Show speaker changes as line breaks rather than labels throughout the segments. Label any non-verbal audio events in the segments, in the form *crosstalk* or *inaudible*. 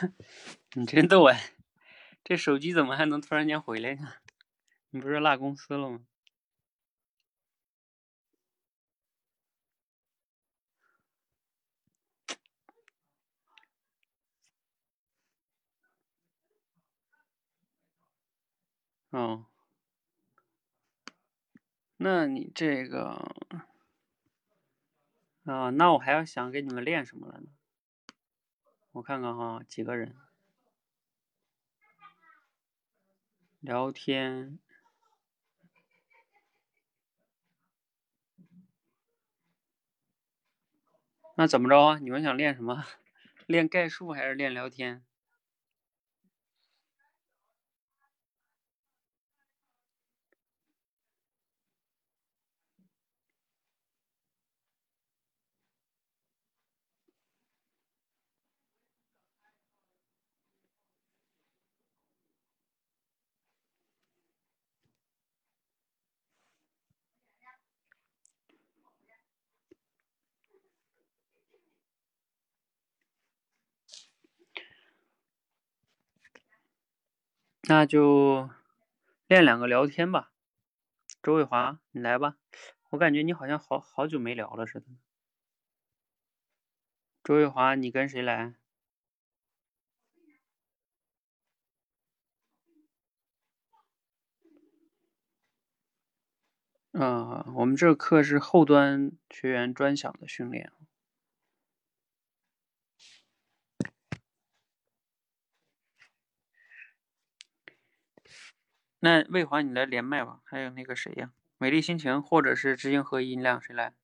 *laughs* 你真逗哎！这手机怎么还能突然间回来呢？你不是落公司了吗？*sniffs* 哦，那你这个啊，那我还要想给你们练什么了呢？我看看哈，几个人聊天。那怎么着啊？你们想练什么？*laughs* 练概述还是练聊天？那就练两个聊天吧。周伟华，你来吧。我感觉你好像好好久没聊了似的。周伟华，你跟谁来？啊，我们这课是后端学员专享的训练。那魏华，你来连麦吧。还有那个谁呀？美丽心情，或者是知行合一，你俩谁来？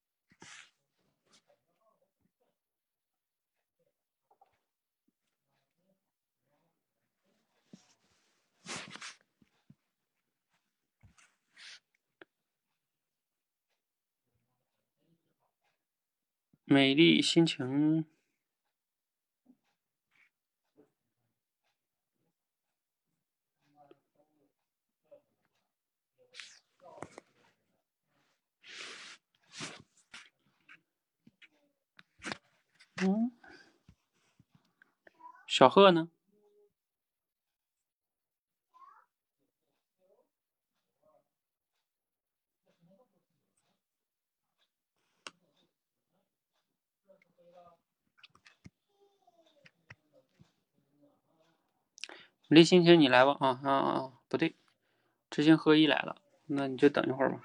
美丽心情。嗯，小贺呢？没心情，你来吧。啊啊啊！不对，知行合一来了，那你就等一会儿吧。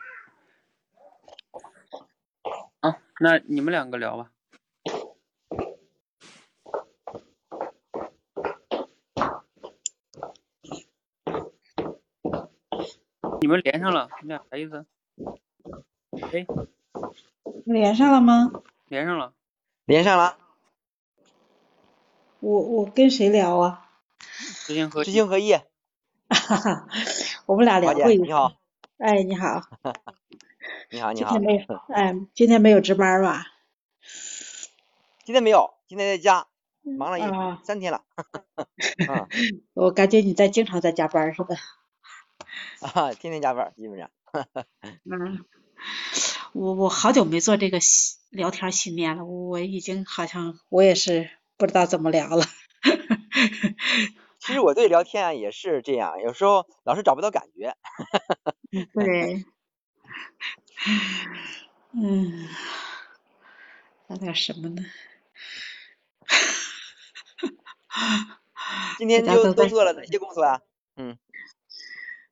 啊，那你们两个聊吧。你们连上了，你俩啥意思？哎，
连上了吗？
连上了，
连上了。
我我跟谁聊啊？
知行合
知行合一。
哈哈，我们俩聊过一次。
你好。
哎，你好。*laughs*
你好，你好。
今天没有，哎，今天没有值班吧？
今天没有，今天在家，忙了一三天了。*laughs* *laughs*
我感觉你在经常在加班似的。*laughs*
啊，天天加班，基本上。*laughs*
嗯，我我好久没做这个聊天训练了，我已经好像我也是不知道怎么聊了。*laughs*
其实我对聊天啊也是这样，有时候老是找不到感觉。
对。嗯，聊点什么呢？
今天就都做了哪些工作啊？嗯。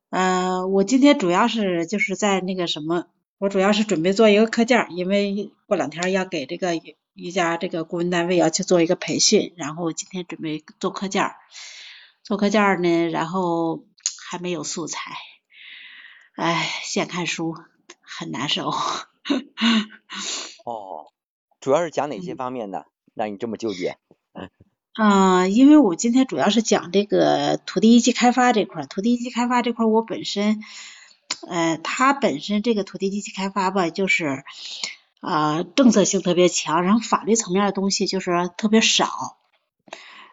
嗯，我今天主要是就是在那个什么，我主要是准备做一个课件，因为过两天要给这个一家这个顾问单位要去做一个培训，然后今天准备做课件，做课件呢，然后还没有素材，哎，现看书很难受。*laughs*
哦，主要是讲哪些方面的，让你这么纠结？*laughs*
嗯，因为我今天主要是讲这个土地一级开发这块儿，土地一级开发这块儿我本身，呃，它本身这个土地一级开发吧，就是啊政策性特别强，然后法律层面的东西就是特别少，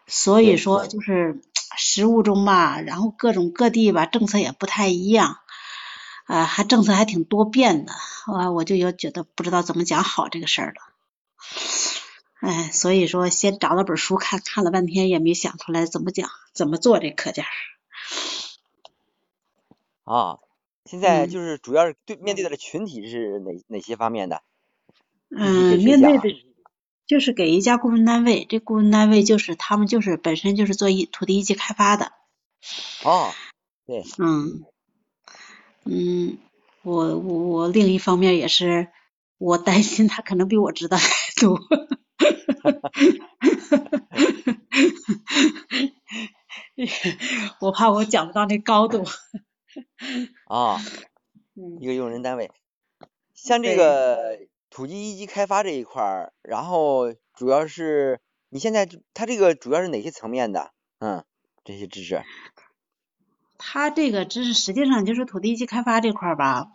所以说就是实务中吧，然后各种各地吧政策也不太一样，啊还政策还挺多变的，啊我就有觉得不知道怎么讲好这个事儿了。哎，所以说先找了本书看，看了半天也没想出来怎么讲，怎么做这课件。
啊，现在就是主要是对面对的群体是哪哪些方面的？
嗯，面对的，就是给一家顾问单位，这顾问单位就是他们就是本身就是做一土地一级开发的。
哦，对。
嗯，嗯，我我我另一方面也是，我担心他可能比我知道还多。*laughs* 我怕我讲不到那高度。*laughs*
啊，一个用人单位，像这个土地一级开发这一块儿，然后主要是你现在它这个主要是哪些层面的？嗯，这些知识。
它这个知识实际上就是土地一级开发这块儿吧，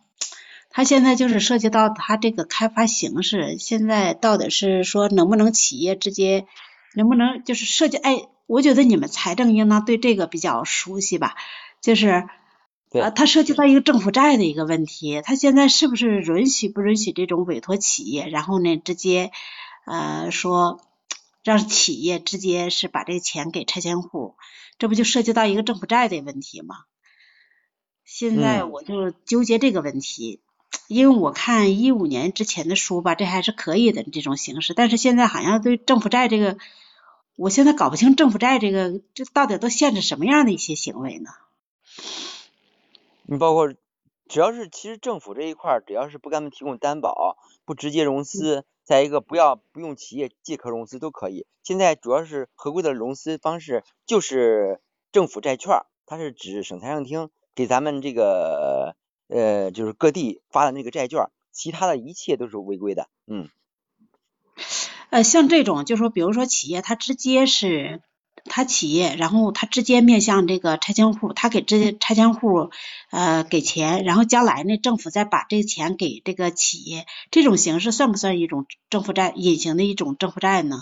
它现在就是涉及到它这个开发形式，现在到底是说能不能企业直接，能不能就是涉及？哎，我觉得你们财政应当对这个比较熟悉吧，就是。
啊，
它涉及到一个政府债的一个问题，它现在是不是允许不允许这种委托企业，然后呢，直接呃说让企业直接是把这个钱给拆迁户，这不就涉及到一个政府债的问题吗？现在我就纠结这个问题，因为我看一五年之前的书吧，这还是可以的这种形式，但是现在好像对政府债这个，我现在搞不清政府债这个这到底都限制什么样的一些行为呢？
你包括只要是其实政府这一块儿，只要是不给他们提供担保，不直接融资，再一个不要不用企业借壳融资都可以。现在主要是合规的融资方式就是政府债券，它是指省财政厅给咱们这个呃就是各地发的那个债券，其他的一切都是违规的。嗯。
呃，像这种就说比如说企业它直接是。它企业，然后它直接面向这个拆迁户，它给这拆迁户呃给钱，然后将来呢，政府再把这钱给这个企业，这种形式算不算一种政府债，隐形的一种政府债呢？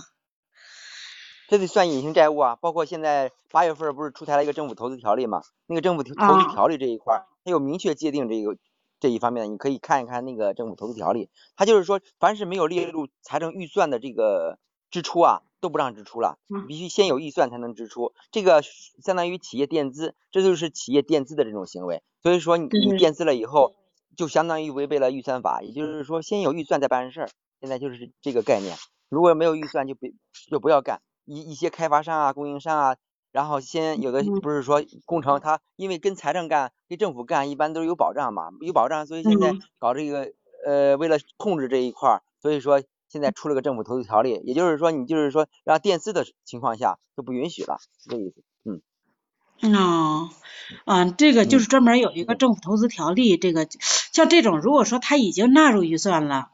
这得算隐形债务啊！包括现在八月份不是出台了一个政府投资条例嘛？那个政府投资条例这一块，它有明确界定这个这一方面，你可以看一看那个政府投资条例，它就是说，凡是没有列入财政预算的这个支出啊。都不让支出了，必须先有预算才能支出，这个相当于企业垫资，这就是企业垫资的这种行为。所以说你你垫资了以后，就相当于违背了预算法，也就是说先有预算再办事儿。现在就是这个概念，如果没有预算就别就不要干。一一些开发商啊、供应商啊，然后先有的不是说工程，他因为跟财政干、跟政府干，一般都是有保障嘛，有保障，所以现在搞这个呃，为了控制这一块儿，所以说。现在出了个政府投资条例，也就是说，你就是说让垫资的情况下就不允许了，是这意思。嗯。
哦，啊，这个就是专门有一个政府投资条例，这个像这种，如果说他已经纳入预算了，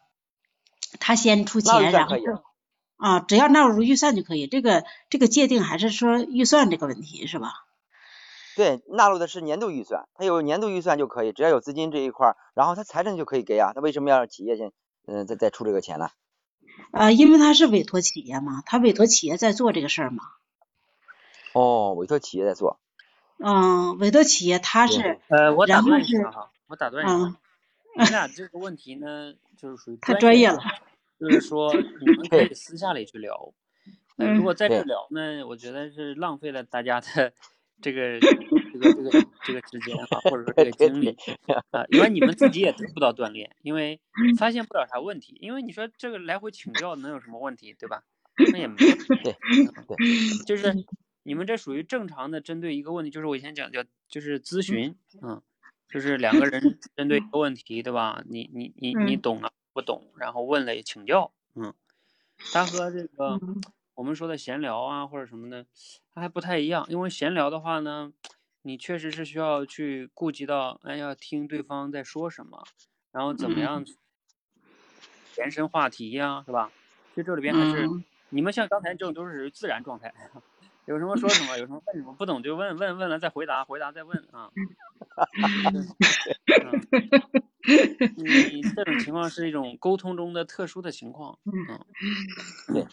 他先出钱，然后啊，只要纳入预算就可以。这个这个界定还是说预算这个问题是吧？
对，纳入的是年度预算，它有年度预算就可以，只要有资金这一块，然后他财政就可以给啊，他为什么要让企业先嗯再再出这个钱呢？
呃，因为他是委托企业嘛，他委托企业在做这个事儿嘛。
哦，委托企业在做。
嗯，委托企业他是。
呃，我打断一下哈，我打断一下。*laughs* 你俩这个问题呢，就是属于
太专业了。
就是说，*laughs* 你们可以私下里去聊。那。如果在这聊呢，我觉得是浪费了大家的这个这个这个这个时间啊，或者说这个精力 *laughs* 啊，因为你们自己也得 *laughs* 不到锻炼，因为发现不了啥问题。因为你说这个来回请教能有什么问题，对吧？那也没有。就是你们这属于正常的针对一个问题，就是我以前讲叫就是咨询，嗯，就是两个人针对一个问题，对吧？你你你你懂了不懂，然后问了请教，嗯，他和这个。我们说的闲聊啊，或者什么的，它还不太一样。因为闲聊的话呢，你确实是需要去顾及到，哎，要听对方在说什么，然后怎么样延伸话题呀，是吧？其实这里边还是你们像刚才这种都是自然状态，*laughs* 有什么说什么，有什么问什么，不懂就问问问了再回答，回答再问啊。*laughs* *laughs* 你这种情况是一种沟通中的特殊的情况，嗯，
对，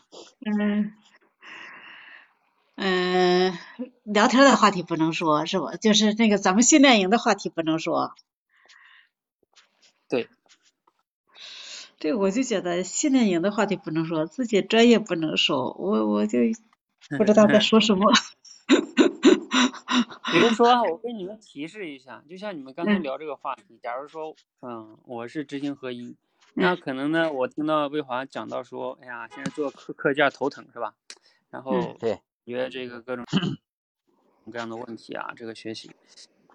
嗯，嗯，聊天的话题不能说，是吧？就是那个咱们训练营的话题不能说。
对，
对，我就觉得训练营的话题不能说，自己专业不能说，我我就不知道在说什么。
比如说，*laughs* 我跟你们提示一下，就像你们刚才聊这个话题，假如说，嗯，我是知行合一，那可能呢，我听到魏华讲到说，哎呀，现在做课课件头疼是吧？然后
对，
因为这个各种 *clears throat* 各样的问题啊，这个学习，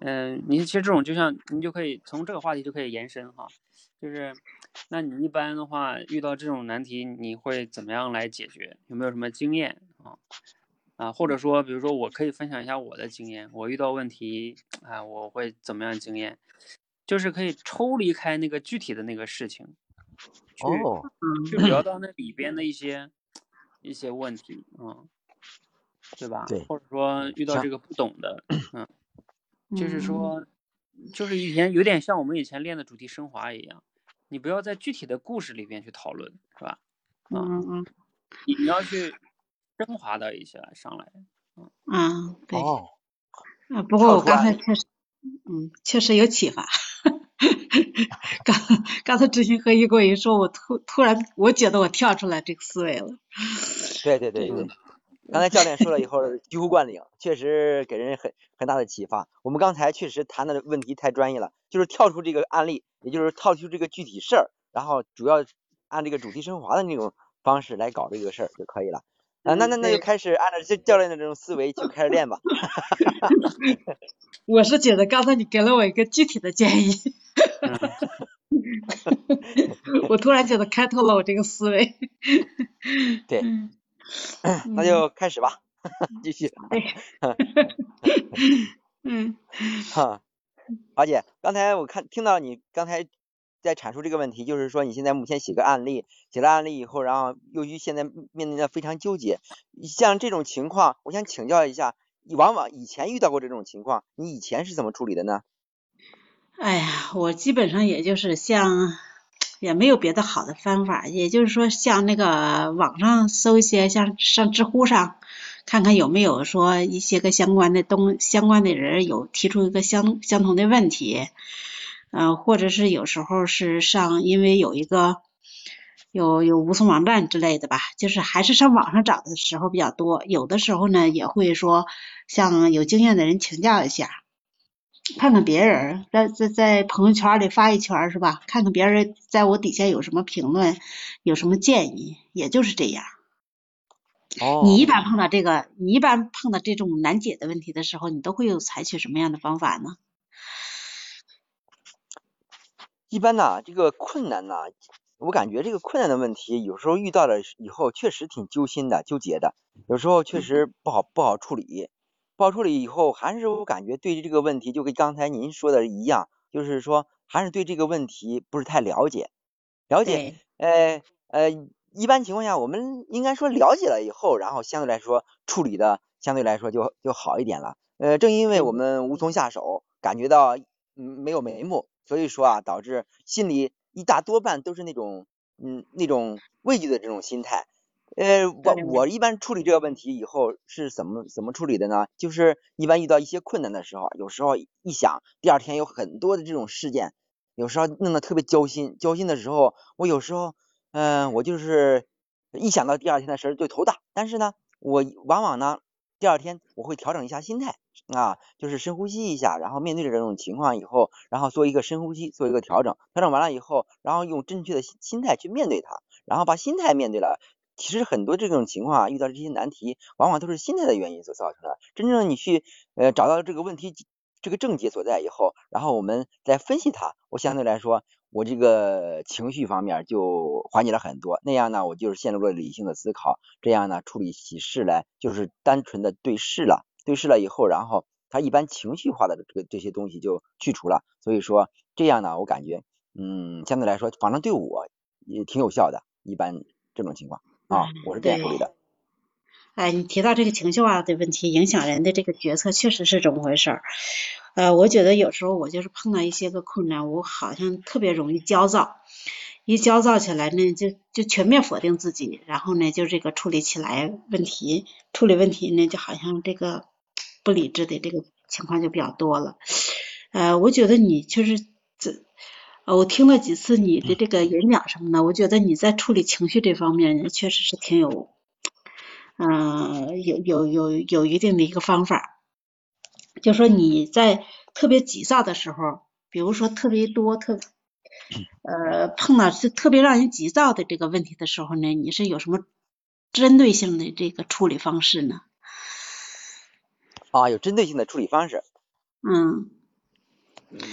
嗯，你其实这种就像你就可以从这个话题就可以延伸哈，就是，那你一般的话遇到这种难题，你会怎么样来解决？有没有什么经验啊？啊，或者说，比如说，我可以分享一下我的经验。我遇到问题，啊，我会怎么样经验？就是可以抽离开那个具体的那个事情，去去聊到那里边的一些一些问题，嗯，对吧？
对。
或者说遇到这个不懂的，嗯，*clears throat* 就是说，就是以前有点像我们以前练的主题升华一样，你不要在具体的故事里边去讨论，是吧？
嗯嗯。
你你要去。升华到一些上来，
嗯，嗯，对，啊，不过我刚才确实，嗯，确实有启发。*laughs* 刚刚才知行合一过一说，我突突然我觉得我跳出来这个思维了。
对对对对，刚才教练说了以后醍醐灌顶，确实给人很很大的启发。我们刚才确实谈的问题太专业了，就是跳出这个案例，也就是跳出这个具体事儿，然后主要按这个主题升华的那种方式来搞这个事儿就可以了。啊，那那那就开始按照这教练的这种思维就开始练吧。*laughs*
我是觉得刚才你给了我一个具体的建议，*laughs* 我突然觉得开拓了我这个思维。*laughs*
对，那就开始吧，继续。
嗯。
哈，华姐，刚才我看听到你刚才。在阐述这个问题，就是说你现在目前写个案例，写了案例以后，然后由于现在面临的非常纠结，像这种情况，我想请教一下，你往往以前遇到过这种情况，你以前是怎么处理的呢？
哎呀，我基本上也就是像，也没有别的好的方法，也就是说像那个网上搜一些，像上知乎上看看有没有说一些个相关的东相关的人有提出一个相相同的问题。嗯，或者是有时候是上，因为有一个有有无从网站之类的吧，就是还是上网上找的时候比较多。有的时候呢，也会说向有经验的人请教一下，看看别人在在在朋友圈里发一圈是吧？看看别人在我底下有什么评论，有什么建议，也就是这样。
哦。
你一般碰到这个，你一般碰到这种难解的问题的时候，你都会有采取什么样的方法呢？
一般呢，这个困难呢，我感觉这个困难的问题，有时候遇到了以后，确实挺揪心的、纠结的。有时候确实不好不好处理，不好处理以后，还是我感觉对这个问题，就跟刚才您说的一样，就是说还是对这个问题不是太了解。了解，呃呃，一般情况下，我们应该说了解了以后，然后相对来说处理的相对来说就就好一点了。呃，正因为我们无从下手，感觉到嗯没有眉目。所以说啊，导致心里一大多半都是那种嗯那种畏惧的这种心态。呃，我我一般处理这个问题以后是怎么怎么处理的呢？就是一般遇到一些困难的时候，有时候一想，第二天有很多的这种事件，有时候弄得特别焦心。焦心的时候，我有时候嗯，我就是一想到第二天的事儿就头大。但是呢，我往往呢，第二天我会调整一下心态。啊，就是深呼吸一下，然后面对着这种情况以后，然后做一个深呼吸，做一个调整，调整完了以后，然后用正确的心心态去面对它，然后把心态面对了。其实很多这种情况啊，遇到这些难题，往往都是心态的原因所造成的。真正你去呃找到这个问题这个症结所在以后，然后我们再分析它，我相对来说，我这个情绪方面就缓解了很多。那样呢，我就是陷入了理性的思考，这样呢处理起事来就是单纯的对事了。对视了以后，然后他一般情绪化的这个这些东西就去除了，所以说这样呢，我感觉嗯，相对来说，反正对我也挺有效的。一般这种情况啊，我是这样处理的。
哎，你提到这个情绪化的问题，影响人的这个决策，确实是这么回事儿。呃，我觉得有时候我就是碰到一些个困难，我好像特别容易焦躁，一焦躁起来呢，就就全面否定自己，然后呢，就这个处理起来问题，处理问题呢，就好像这个。不理智的这个情况就比较多了，呃，我觉得你就是这，我听了几次你的这个演讲什么的，我觉得你在处理情绪这方面确实是挺有，嗯，有有有有一定的一个方法。就说你在特别急躁的时候，比如说特别多特，呃，碰到是特别让人急躁的这个问题的时候呢，你是有什么针对性的这个处理方式呢？
啊，有针对性的处理方式。
嗯。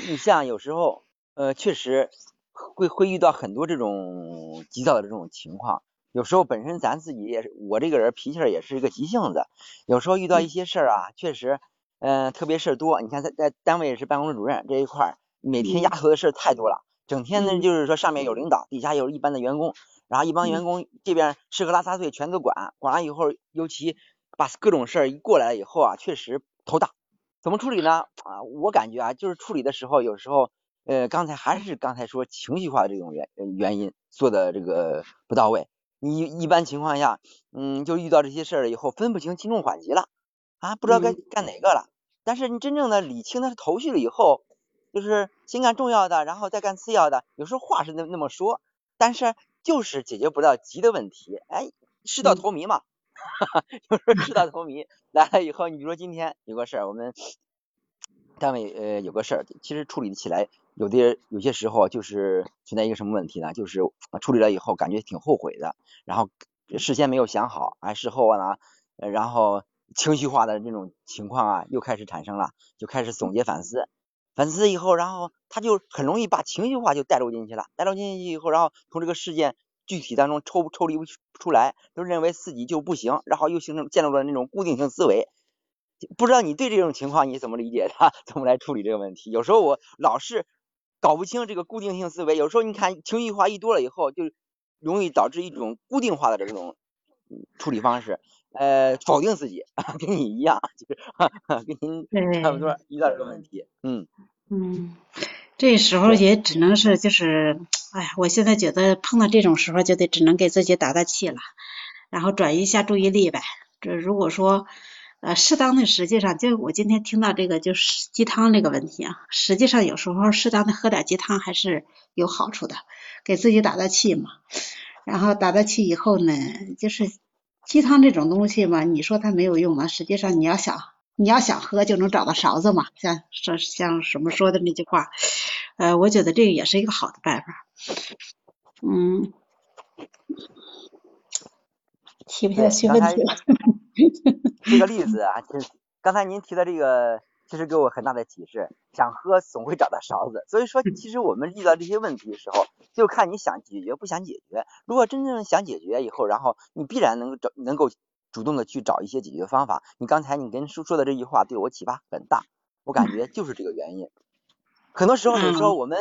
你像有时候，呃，确实会会遇到很多这种急躁的这种情况。有时候本身咱自己也是，我这个人脾气也是一个急性子。有时候遇到一些事儿啊，确实，嗯，特别事儿多。你看在在单位也是办公室主任这一块，每天压头的事儿太多了。整天呢就是说上面有领导，底下有一般的员工，然后一帮员工这边吃喝拉撒睡全都管，管完以后，尤其把各种事儿一过来以后啊，确实头大。怎么处理呢？啊，我感觉啊，就是处理的时候，有时候，呃，刚才还是刚才说情绪化的这种原原因做的这个不到位。你一般情况下，嗯，就遇到这些事儿以后，分不清轻重缓急了，啊，不知道该干哪个了。但是你真正的理清的头绪了以后，就是先干重要的，然后再干次要的。有时候话是那那么说，但是就是解决不到急的问题。哎，事到头迷嘛。哈哈，有时候事到头迷来了以后，你比如说今天有个事儿，我们单位呃有个事儿，其实处理起来有的有些时候就是存在一个什么问题呢？就是处理了以后感觉挺后悔的，然后事先没有想好，哎，事后啊，然后情绪化的这种情况啊又开始产生了，就开始总结反思，反思以后，然后他就很容易把情绪化就带入进去了，带入进去以后，然后从这个事件。具体当中抽抽离不出来，都认为自己就不行，然后又形成建立了那种固定性思维。不知道你对这种情况你怎么理解的？*laughs* 怎么来处理这个问题？有时候我老是搞不清这个固定性思维。有时候你看情绪化一多了以后，就容易导致一种固定化的这种处理方式，呃，否定自己，跟你一样，就是 *laughs* 跟您差不多遇到这个问题。
嗯嗯。这时候也只能是就是，哎呀，我现在觉得碰到这种时候就得只能给自己打打气了，然后转移一下注意力呗。这如果说呃适当的，实际上就我今天听到这个就是鸡汤这个问题啊，实际上有时候适当的喝点鸡汤还是有好处的，给自己打打气嘛。然后打打气以后呢，就是鸡汤这种东西嘛，你说它没有用嘛？实际上你要想。你要想喝就能找到勺子嘛，像说像什么说的那句话，呃，我觉得这个也是一个好的办法。嗯，提不下去问题了。*laughs*
这个例子啊，就是刚才您提的这个，其实给我很大的启示。想喝总会找到勺子，所以说其实我们遇到这些问题的时候，就看你想解决不想解决。如果真正想解决以后，然后你必然能够找能够。主动的去找一些解决方法。你刚才你跟叔说的这句话对我启发很大，我感觉就是这个原因。很多时候，有时候我们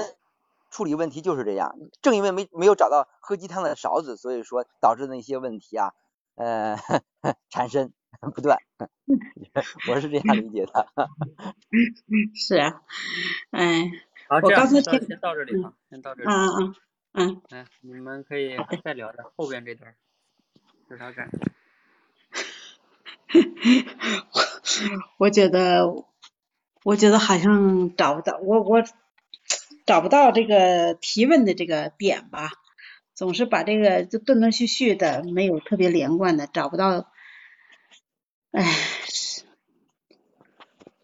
处理问题就是这样，正因为没没有找到喝鸡汤的勺子，所以说导致那些问题啊，呃，*laughs* 缠身不断。*laughs* 我是这样理解的。*laughs*
是啊，哎，
好，
我刚才
先到这里吧，先到这里。
嗯嗯嗯。
哎，你们可以再聊聊后边这段，有啥感？
我觉得，我觉得好像找不到我我找不到这个提问的这个点吧，总是把这个就断断续续的，没有特别连贯的，找不到，哎，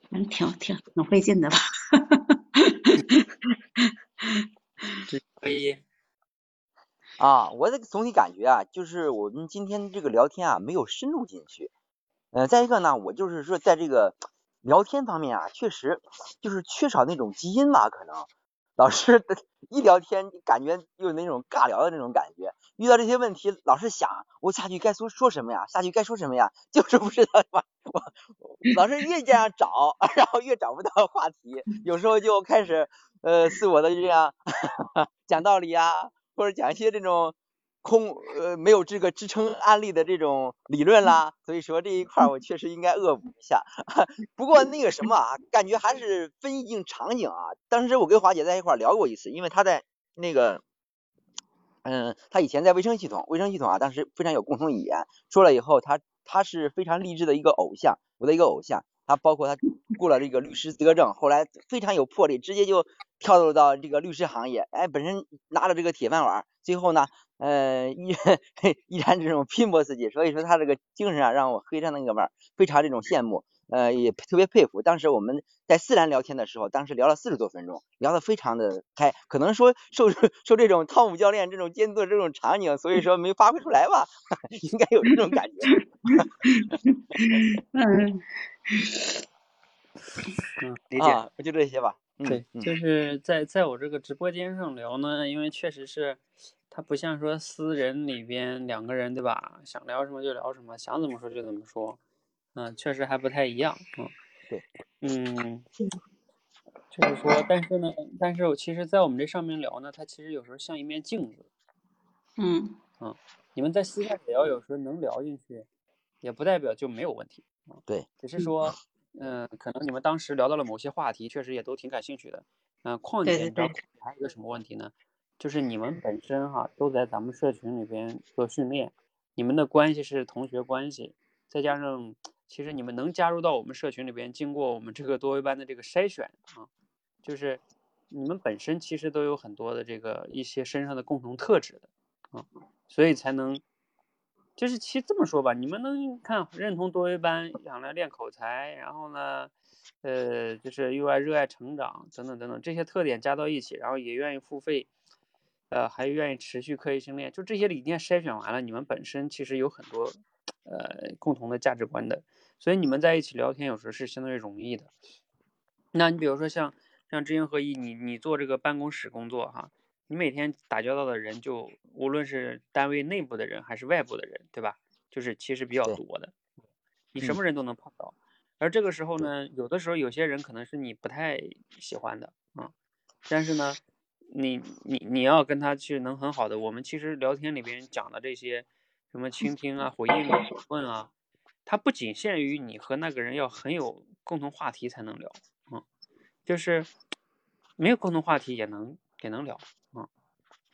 反正挺挺挺费劲的吧。*laughs*
可以。
啊，我的总体感觉啊，就是我们今天这个聊天啊，没有深入进去。嗯，再一个呢，我就是说，在这个聊天方面啊，确实就是缺少那种基因吧，可能老是一聊天，感觉有那种尬聊的那种感觉。遇到这些问题，老是想我下去该说说什么呀？下去该说什么呀？*laughs* 就是不知道吧？我老是越这样找，*laughs* 然后越找不到话题，有时候就开始呃自我的这样 *laughs* 讲道理呀，或者讲一些这种。空呃没有这个支撑案例的这种理论啦，所以说这一块我确实应该恶补一下。*laughs* 不过那个什么啊，感觉还是分一定场景啊。当时我跟华姐在一块聊过一次，因为她在那个嗯，她以前在卫生系统，卫生系统啊，当时非常有共同语言。说了以后，她她是非常励志的一个偶像，我的一个偶像。他包括他过了这个律师资格证，后来非常有魄力，直接就跳入到这个律师行业，哎，本身拿着这个铁饭碗，最后呢，呃，依 *laughs* 依然这种拼搏自己，所以说他这个精神啊，让我非常那个嘛，非常这种羡慕。呃，也特别佩服。当时我们在自然聊天的时候，当时聊了四十多分钟，聊得非常的开。可能说受受这种汤姆教练这种监督这种场景，所以说没发挥出来吧，*laughs* 应该有这种感觉。
嗯，
嗯，理 *laughs* 解。
就这些吧。
对，就是在在我这个直播间上聊呢，因为确实是，它不像说私人里边两个人对吧，想聊什么就聊什么，想怎么说就怎么说。嗯，确实还不太一样，嗯，
对，
嗯，就是说，但是呢，但是我其实，在我们这上面聊呢，它其实有时候像一面镜子，
嗯，
嗯，你们在私下聊，有时候能聊进去，也不代表就没有问题，
对，
只是说，嗯，可能你们当时聊到了某些话题，确实也都挺感兴趣的，嗯，况且你知道还有一个什么问题呢？就是你们本身哈都在咱们社群里边做训练，你们的关系是同学关系，再加上。其实你们能加入到我们社群里边，经过我们这个多维班的这个筛选啊，就是你们本身其实都有很多的这个一些身上的共同特质的啊，所以才能，就是其实这么说吧，你们能看认同多维班，想来练口才，然后呢，呃，就是又爱热爱成长等等等等这些特点加到一起，然后也愿意付费，呃，还愿意持续刻意训练，就这些理念筛选完了，你们本身其实有很多呃共同的价值观的。所以你们在一起聊天，有时候是相对容易的。那你比如说像像知行合一，你你做这个办公室工作哈，你每天打交道的人就无论是单位内部的人还是外部的人，对吧？就是其实比较多的，你什么人都能碰到。而这个时候呢，有的时候有些人可能是你不太喜欢的啊，但是呢，你你你要跟他去能很好的，我们其实聊天里边讲的这些什么倾听啊、回应啊、*laughs* 问啊。它不仅限于你和那个人要很有共同话题才能聊，嗯，就是没有共同话题也能也能聊，嗯，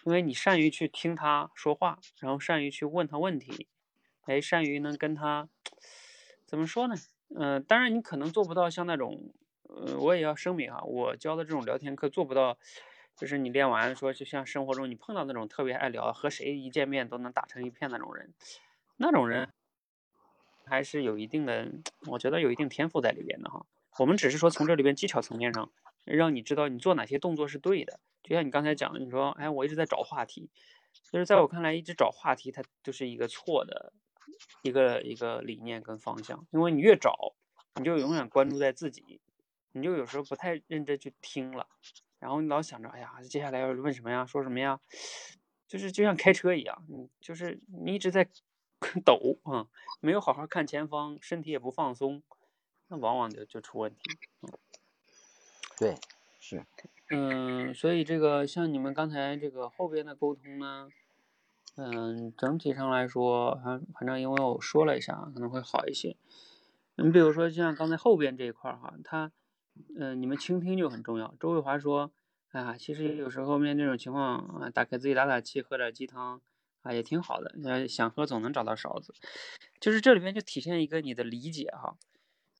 因为你善于去听他说话，然后善于去问他问题，哎，善于能跟他怎么说呢？嗯，当然你可能做不到像那种，呃，我也要声明啊，我教的这种聊天课做不到，就是你练完说就像生活中你碰到那种特别爱聊，和谁一见面都能打成一片那种人，那种人。还是有一定的，我觉得有一定天赋在里边的哈。我们只是说从这里边技巧层面上，让你知道你做哪些动作是对的。就像你刚才讲的，你说，哎，我一直在找话题，就是在我看来，一直找话题它就是一个错的一个一个理念跟方向。因为你越找，你就永远关注在自己，你就有时候不太认真去听了，然后你老想着，哎呀，接下来要问什么呀，说什么呀，就是就像开车一样，你就是你一直在。*laughs* 抖啊，没有好好看前方，身体也不放松，那往往就就出问题。
对，是，
嗯，所以这个像你们刚才这个后边的沟通呢，嗯，整体上来说，反反正因为我说了一下，可能会好一些。你比如说像刚才后边这一块儿哈，他，嗯，你们倾听就很重要。周卫华说，啊，其实有时候面对这种情况啊，打开自己打打气，喝点鸡汤。啊，也挺好的。呃，想喝总能找到勺子，就是这里边就体现一个你的理解哈。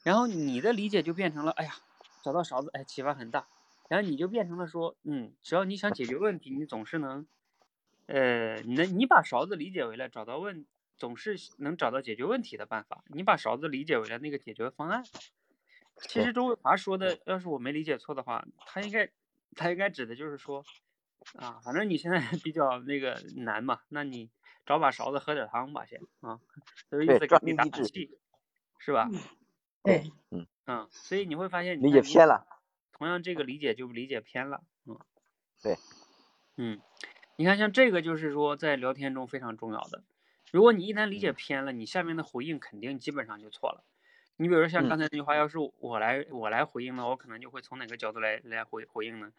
然后你的理解就变成了，哎呀，找到勺子，哎，启发很大。然后你就变成了说，嗯，只要你想解决问题，你总是能，呃，你能你把勺子理解为了找到问，总是能找到解决问题的办法。你把勺子理解为了那个解决方案。其实周卫华说的，要是我没理解错的话，他应该他应该指的就是说。啊，反正你现在比较那个难嘛，那你找把勺子喝点汤吧，先啊，就是意思给你打打气，是吧？
对，
嗯
嗯，所以你会发现
理解偏了，
同样这个理解就理解偏了，嗯，
对，
嗯，你看像这个就是说在聊天中非常重要的，如果你一旦理解偏了，你下面的回应肯定基本上就错了。你比如说像刚才那句话，要是我来我来回应呢，我可能就会从哪个角度来来回回应呢？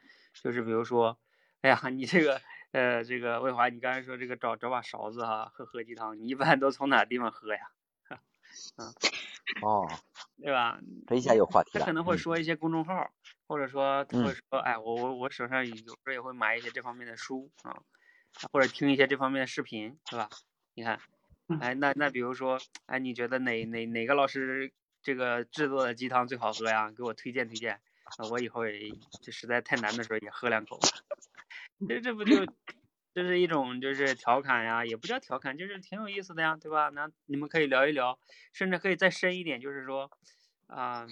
就是比如说。哎呀，*laughs* 你这个呃，这个魏华，你刚才说这个找找把勺子哈，喝喝鸡汤，你一般都从哪地方喝呀？*laughs*
嗯，哦，
对吧？
这一下有话题了。
他可能会说一些公众号，或者说他会说，哎，我我我手上有时候也会买一些这方面的书啊，或者听一些这方面的视频，是吧？你看，哎，那那比如说，哎，你觉得哪哪哪个老师这个制作的鸡汤最好喝呀？给我推荐推荐。那我以后也就实在太难的时候也喝两口。*laughs* 这这不就这是一种就是调侃呀，也不叫调侃，就是挺有意思的呀，对吧？那你们可以聊一聊，甚至可以再深一点，就是说啊，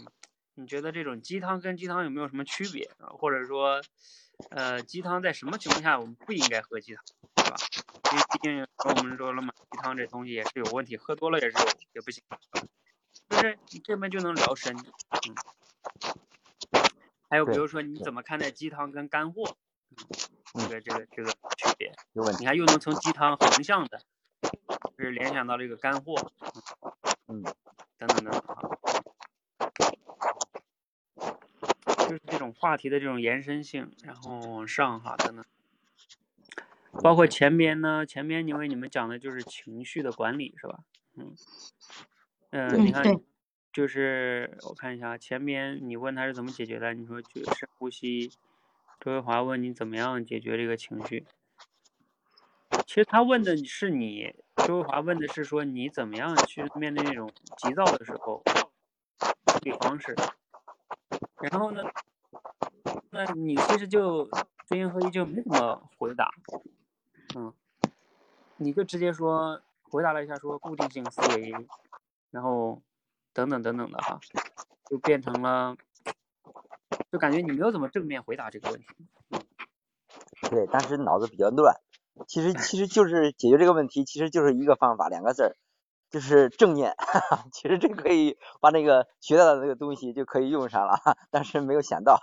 你觉得这种鸡汤跟鸡汤有没有什么区别？或者说，呃，鸡汤在什么情况下我们不应该喝鸡汤，对吧？因为毕竟我们说了嘛，鸡汤这东西也是有问题，喝多了也是也不行。就是你这边就能聊深，嗯。还有比如说你怎么看待鸡汤跟干货？嗯这个这个这个区别，你看又能从鸡汤横向的，就是联想到这个干货，
嗯，
等等等等就是这种话题的这种延伸性，然后往上哈等等，包括前边呢，前边因为你们讲的就是情绪的管理是吧？嗯，嗯，你看，就是我看一下前面你问他是怎么解决的，你说就深呼吸。周卫华问你怎么样解决这个情绪？其实他问的是你，周卫华问的是说你怎么样去面对那种急躁的时候处理方式。然后呢，那你其实就知行合一就没怎么回答，嗯，你就直接说回答了一下说固定性思维，然后等等等等的哈，就变成了。就感觉你没有怎么正面回答这个问题。
对，当时脑子比较乱。其实其实就是解决这个问题，其实就是一个方法，两个字儿，就是正念。*laughs* 其实这可以把那个学到的那个东西就可以用上了，但是没有想到。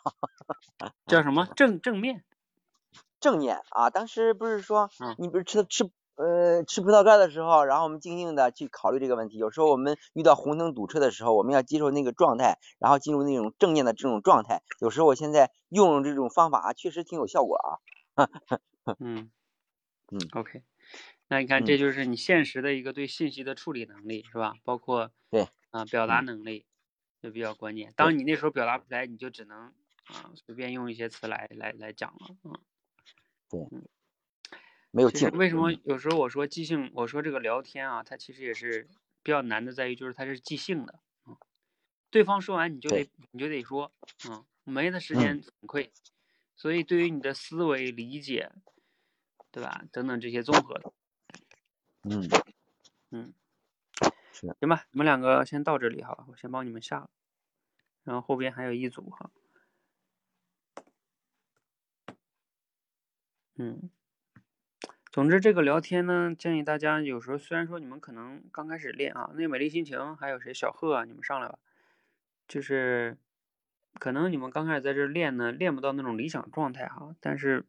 叫什么 *laughs* 正正面？
正念啊！当时不是说，你不是吃吃。呃，吃葡萄干的时候，然后我们静静的去考虑这个问题。有时候我们遇到红灯堵车的时候，我们要接受那个状态，然后进入那种正念的这种状态。有时候我现在用这种方法，确实挺有效果
啊。*laughs* 嗯嗯，OK，那你看，这就是你现实的一个对信息的处理能力，是吧？包括
对
啊，表达能力就比较关键。当你那时候表达不出来，你就只能啊随便用一些词来来来讲了，嗯，
对。没有
其实为什么有时候我说即兴，我说这个聊天啊，它其实也是比较难的，在于就是它是即兴的，嗯，对方说完你就得你就得说，嗯，没的时间反馈，所以对于你的思维理解，对吧？等等这些综合的，
嗯。
嗯，行吧，你们两个先到这里哈，我先帮你们下了，然后后边还有一组哈，嗯。总之，这个聊天呢，建议大家有时候虽然说你们可能刚开始练啊，那美丽心情还有谁小贺啊，你们上来吧。就是可能你们刚开始在这练呢，练不到那种理想状态哈，但是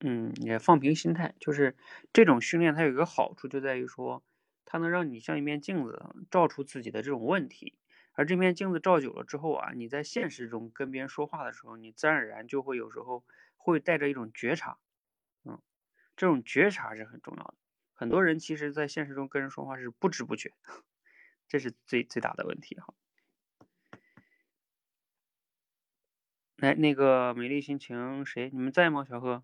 嗯，也放平心态。就是这种训练它有一个好处，就在于说它能让你像一面镜子，照出自己的这种问题。而这面镜子照久了之后啊，你在现实中跟别人说话的时候，你自然而然就会有时候会带着一种觉察。这种觉察是很重要的。很多人其实，在现实中跟人说话是不知不觉，*laughs* 这是最最大的问题哈。来，那个美丽心情谁？你们在吗？小贺？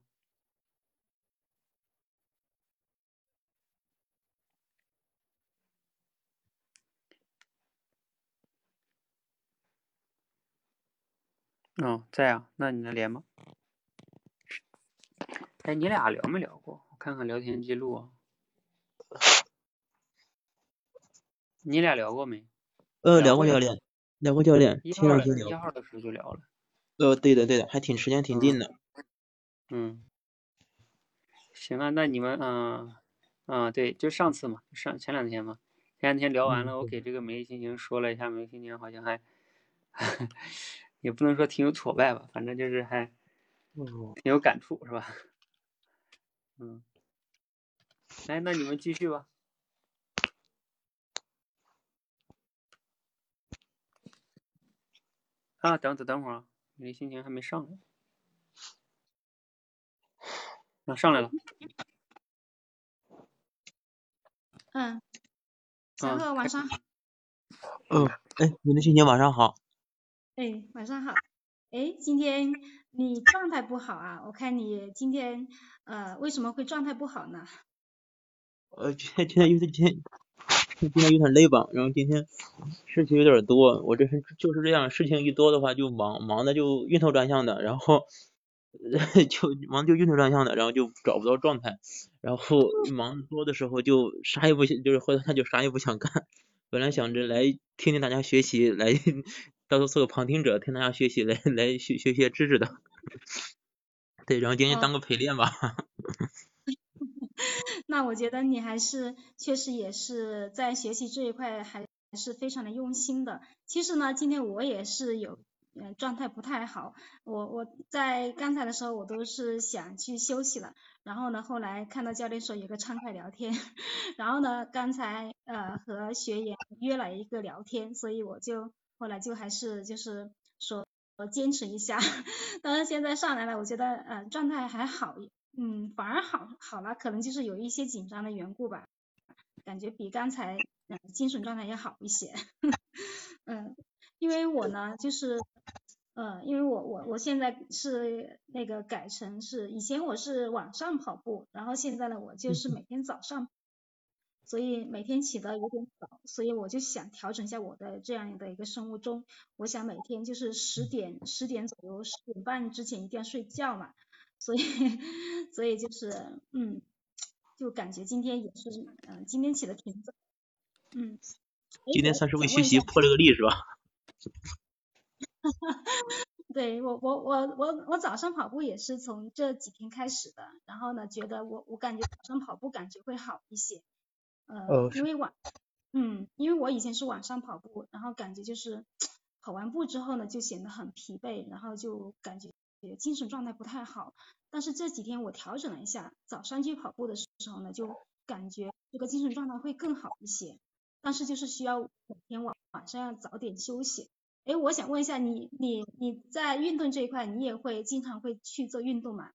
哦，在啊，那你能连吗？哎，你俩聊没聊过？我看看聊天记录啊。你俩聊过没？
呃，聊过教练，聊过教练，
一号的一号的时候就聊了。
呃，对的对的，还挺时间挺近的。
嗯。行啊，那你们嗯嗯对，就上次嘛，上前两天嘛，前两天聊完了，我给这个美丽心情说了一下，美丽心情好像还 *laughs* 也不能说挺有挫败吧，反正就是还挺有感触，是吧？嗯，来，那你们继续吧。啊，等等等会儿啊，你心情还没上来。啊，上来了。
嗯。三哥，晚上好。
嗯，哎，你的心情晚上好。
哎，晚上好。哎，今天。你状态不好啊？我看你今天呃为什么会状态不好呢？
呃，今天今天因为今天今天有点累吧，然后今天事情有点多，我这是就是这样，事情一多的话就忙忙的就晕头转向的，然后 *laughs* 就忙就晕头转向的，然后就找不到状态，然后忙多的时候就啥也不想，就是或者他就啥也不想干。本来想着来听听大家学习，来 *laughs* 到时候做个旁听者，听大家学习，来来学学些知识的。*laughs* 对，然后今天当个陪练吧。*laughs*
那我觉得你还是确实也是在学习这一块还是非常的用心的。其实呢，今天我也是有嗯状态不太好，我我在刚才的时候我都是想去休息了，然后呢后来看到教练说有个畅快聊天，*laughs* 然后呢刚才呃和学员约了一个聊天，所以我就后来就还是就是说我坚持一下，*laughs* 当然现在上来了，我觉得呃状态还好。嗯，反而好好了，可能就是有一些紧张的缘故吧，感觉比刚才嗯精神状态要好一些。*laughs* 嗯，因为我呢，就是呃，因为我我我现在是那个改成是以前我是晚上跑步，然后现在呢我就是每天早上，所以每天起得有点早，所以我就想调整一下我的这样的一个生物钟，我想每天就是十点十点左右十点半之前一定要睡觉嘛。所以，所以就是，嗯，就感觉今天也是，嗯，今天起的挺早，嗯。
今天算是为学习破了个例是吧？*laughs*
哈哈，对我我我我我早上跑步也是从这几天开始的，然后呢，觉得我我感觉早上跑步感觉会好一些，呃，因为晚，嗯，因为我以前是晚上跑步，然后感觉就是跑完步之后呢，就显得很疲惫，然后就感觉。精神状态不太好，但是这几天我调整了一下，早上去跑步的时候呢，就感觉这个精神状态会更好一些。但是就是需要每天晚晚上要早点休息。哎，我想问一下你，你你在运动这一块，你也会经常会去做运动吗？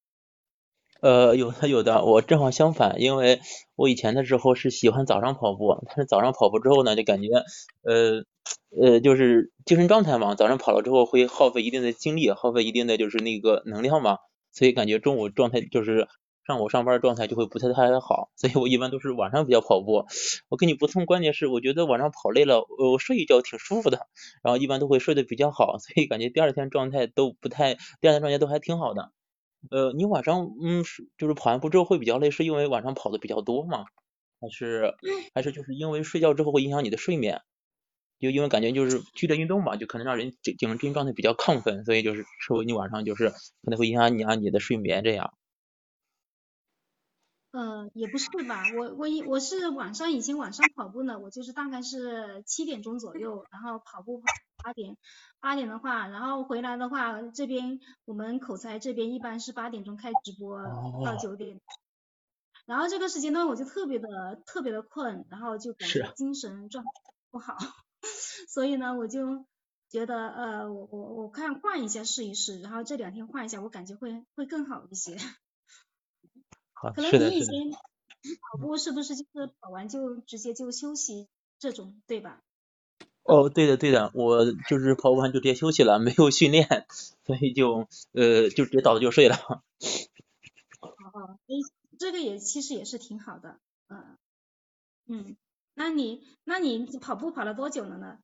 呃，有的有的，我正好相反，因为我以前的时候是喜欢早上跑步，但是早上跑步之后呢，就感觉呃呃就是精神状态嘛，早上跑了之后会耗费一定的精力，耗费一定的就是那个能量嘛，所以感觉中午状态就是上午上班状态就会不太太好，所以我一般都是晚上比较跑步。我跟你补充，关键是我觉得晚上跑累了，我睡一觉挺舒服的，然后一般都会睡得比较好，所以感觉第二天状态都不太，第二天状态都还挺好的。呃，你晚上嗯是就是跑完步之后会比较累，是因为晚上跑的比较多吗？还是还是就是因为睡觉之后会影响你的睡眠？就因为感觉就是剧烈运动吧，就可能让人精精神状态比较亢奋，所以就是说你晚上就是可能会影响你啊你的睡眠这样。
呃，也不是吧，我我一我是晚上以前晚上跑步呢，我就是大概是七点钟左右，然后跑步跑八点，八点的话，然后回来的话，这边我们口才这边一般是八点钟开直播到九点，然后这个时间段我就特别的特别的困，然后就感觉精神状态不好，*laughs* 所以呢，我就觉得呃我我我看换一下试一试，然后这两天换一下，我感觉会会更好一些。可能你以前跑步是不是就是跑完就直接就休息这种，对吧？
哦，对的对的，我就是跑完就直接休息了，没有训练，所以就呃就直接倒着就睡了。
哦，哎，这个也其实也是挺好的，嗯嗯，那你那你跑步跑了多久了呢？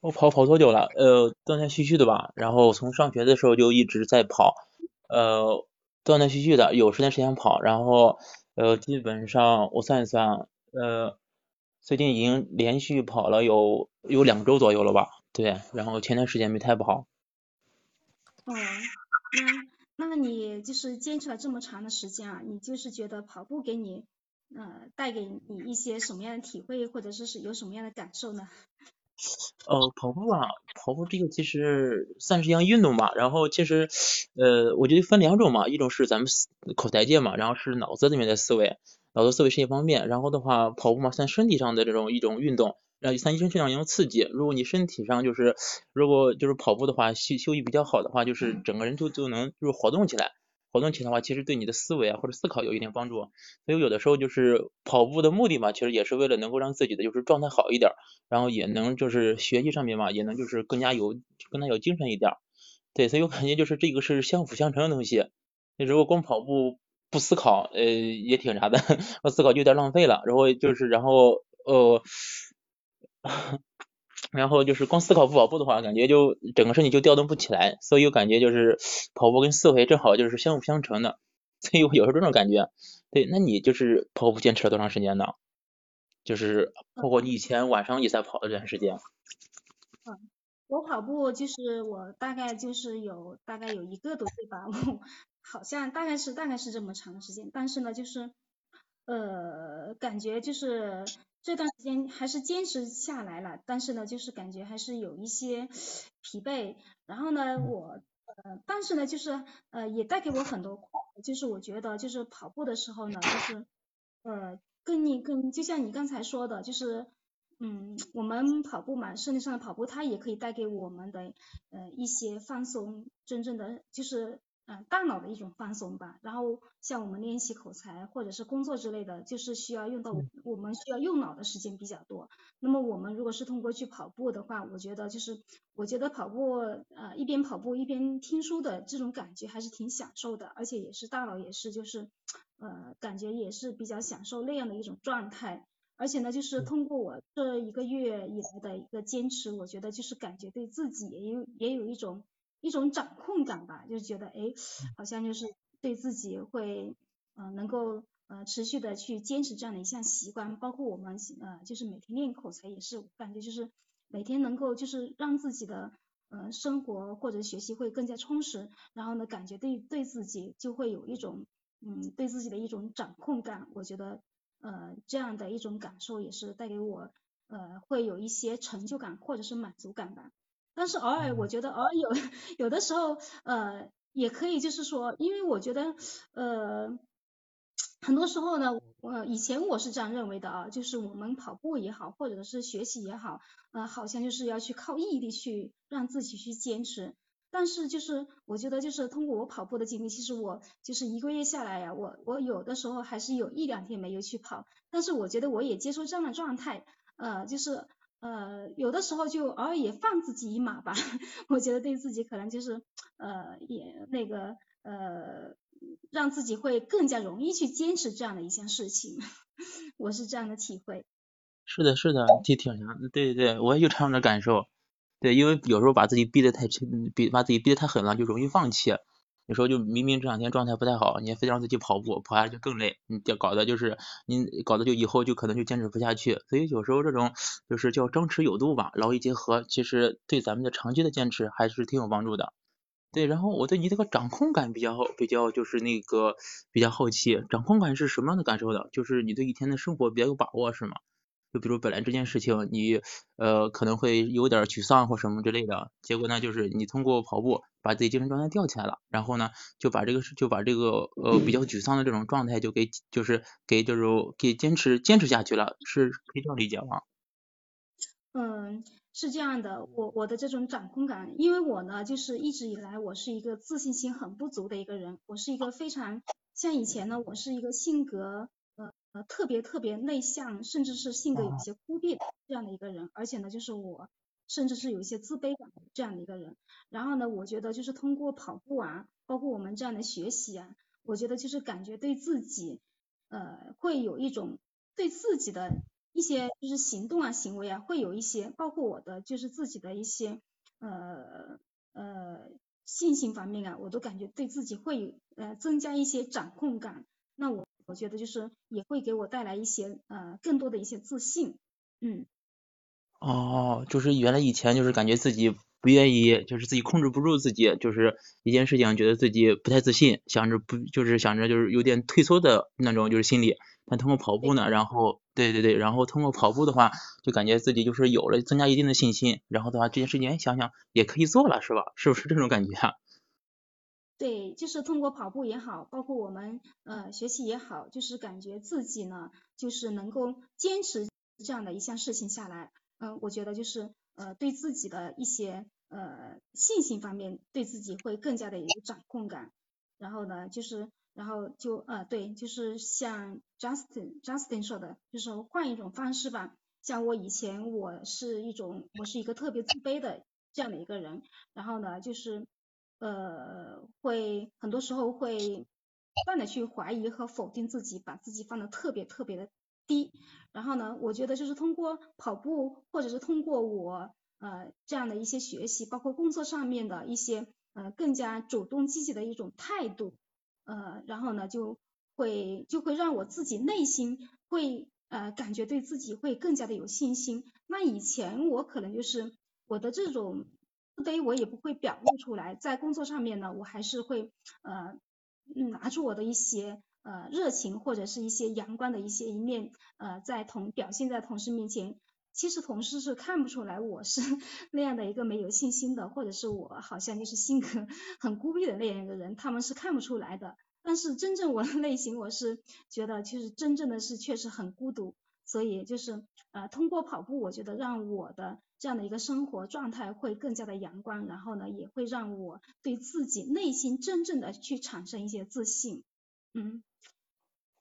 我跑跑多久了？呃，断断续续的吧，然后从上学的时候就一直在跑，呃。断断续续的，有时间时间跑，然后呃，基本上我算一算，呃，最近已经连续跑了有有两周左右了吧？对，然后前段时间没太跑。
哦，那那你就是坚持了这么长的时间啊，你就是觉得跑步给你呃带给你一些什么样的体会，或者说是有什么样的感受呢？
呃，跑步啊，跑步这个其实算是一项运动吧。然后其实，呃，我觉得分两种嘛，一种是咱们口才界嘛，然后是脑子里面的思维，脑子思维是一方面。然后的话，跑步嘛，算身体上的这种一种运动，然后算身体上一种刺激。如果你身体上就是，如果就是跑步的话，休休息比较好的话，就是整个人就就能就是活动起来。活动起来的话，其实对你的思维啊或者思考有一定帮助。所以有的时候就是跑步的目的嘛，其实也是为了能够让自己的就是状态好一点，然后也能就是学习上面嘛，也能就是更加有更加有精神一点。对，所以我感觉就是这个是相辅相成的东西。那如果光跑步不思考，呃，也挺啥的，*laughs* 不思考就有点浪费了。然后就是然后呃，然后就是光思考不跑步的话，感觉就整个身体就调动不起来，所以我感觉就是跑步跟思维正好就是相辅相成的，所以我有时候这种感觉。对，那你就是跑步坚持了多长时间呢？就是包括你以前晚上也在跑的这段时间。
嗯，我跑步就是我大概就是有大概有一个多月吧，好像大概是大概是这么长的时间，但是呢就是呃感觉就是这段时间还是坚持下来了，但是呢就是感觉还是有一些疲惫，然后呢我呃但是呢就是呃也带给我很多，就是我觉得就是跑步的时候呢就是呃。跟你跟就像你刚才说的，就是嗯，我们跑步嘛，身体上的跑步，它也可以带给我们的呃一些放松，真正的就是嗯大脑的一种放松吧。然后像我们练习口才或者是工作之类的，就是需要用到我们需要用脑的时间比较多。那么我们如果是通过去跑步的话，我觉得就是我觉得跑步呃一边跑步一边听书的这种感觉还是挺享受的，而且也是大脑也是就是。呃，感觉也是比较享受那样的一种状态，而且呢，就是通过我这一个月以来的一个坚持，我觉得就是感觉对自己也有也有一种一种掌控感吧，就觉得哎，好像就是对自己会呃能够呃持续的去坚持这样的一项习惯，包括我们呃就是每天练口才也是，感觉就是每天能够就是让自己的呃生活或者学习会更加充实，然后呢，感觉对对自己就会有一种。嗯，对自己的一种掌控感，我觉得呃这样的一种感受也是带给我呃会有一些成就感或者是满足感吧。但是偶尔我觉得偶尔有 *laughs* 有的时候呃也可以就是说，因为我觉得呃很多时候呢，呃以前我是这样认为的啊，就是我们跑步也好，或者是学习也好，呃好像就是要去靠毅力去让自己去坚持。但是就是我觉得就是通过我跑步的经历，其实我就是一个月下来呀，我我有的时候还是有一两天没有去跑，但是我觉得我也接受这样的状态，呃，就是呃有的时候就偶尔也放自己一马吧，*laughs* 我觉得对自己可能就是呃也那个呃让自己会更加容易去坚持这样的一项事情，*laughs* 我是这样的体会。
是的，是的，挺挺强，对对对，我也有这样的感受。对，因为有时候把自己逼得太撑，逼把自己逼得太狠了，就容易放弃。有时候就明明这两天状态不太好，你还非让自己跑步，跑下来就更累，你就搞得就是你搞得就以后就可能就坚持不下去。所以有时候这种就是叫张弛有度吧，劳逸结合，其实对咱们的长期的坚持还是挺有帮助的。对，然后我对你这个掌控感比较比较就是那个比较好奇，掌控感是什么样的感受的？就是你对一天的生活比较有把握是吗？就比如本来这件事情你呃可能会有点沮丧或什么之类的，结果呢就是你通过跑步把自己精神状态吊起来了，然后呢就把这个事就把这个呃比较沮丧的这种状态就给就是给就是给坚持坚持下去了，是可以这样理解吗？
嗯，是这样的，我我的这种掌控感，因为我呢就是一直以来我是一个自信心很不足的一个人，我是一个非常像以前呢我是一个性格。呃，特别特别内向，甚至是性格有些孤僻的这样的一个人，而且呢，就是我甚至是有一些自卑感这样的一个人。然后呢，我觉得就是通过跑步啊，包括我们这样的学习啊，我觉得就是感觉对自己呃会有一种对自己的一些就是行动啊行为啊会有一些，包括我的就是自己的一些呃呃信心方面啊，我都感觉对自己会呃增加一些掌控感。那我。我觉得就是也会给我带来一些呃更多的一些自信，嗯。
哦，就是原来以前就是感觉自己不愿意，就是自己控制不住自己，就是一件事情觉得自己不太自信，想着不就是想着就是有点退缩的那种就是心理。但通过跑步呢，然后对对对，然后通过跑步的话，就感觉自己就是有了增加一定的信心，然后的话这件事情想想也可以做了，是吧？是不是这种感觉？
对，就是通过跑步也好，包括我们呃学习也好，就是感觉自己呢，就是能够坚持这样的一项事情下来，嗯，我觉得就是呃对自己的一些呃信心方面，对自己会更加的有掌控感。然后呢，就是然后就呃对，就是像 Justin Justin 说的，就是换一种方式吧。像我以前我是一种我是一个特别自卑的这样的一个人，然后呢就是。呃，会很多时候会不断的去怀疑和否定自己，把自己放的特别特别的低。然后呢，我觉得就是通过跑步，或者是通过我呃这样的一些学习，包括工作上面的一些呃更加主动积极的一种态度，呃，然后呢就会就会让我自己内心会呃感觉对自己会更加的有信心。那以前我可能就是我的这种自卑，我也不会表露出来，在工作上面呢，我还是会呃拿出我的一些。呃，热情或者是一些阳光的一些一面，呃，在同表现在同事面前，其实同事是看不出来我是 *laughs* 那样的一个没有信心的，或者是我好像就是性格很孤僻的那样一个人，他们是看不出来的。但是真正我的 *laughs* 内心，我是觉得其实真正的是确实很孤独，所以就是呃，通过跑步，我觉得让我的这样的一个生活状态会更加的阳光，然后呢，也会让我对自己内心真正的去产生一些自信，嗯。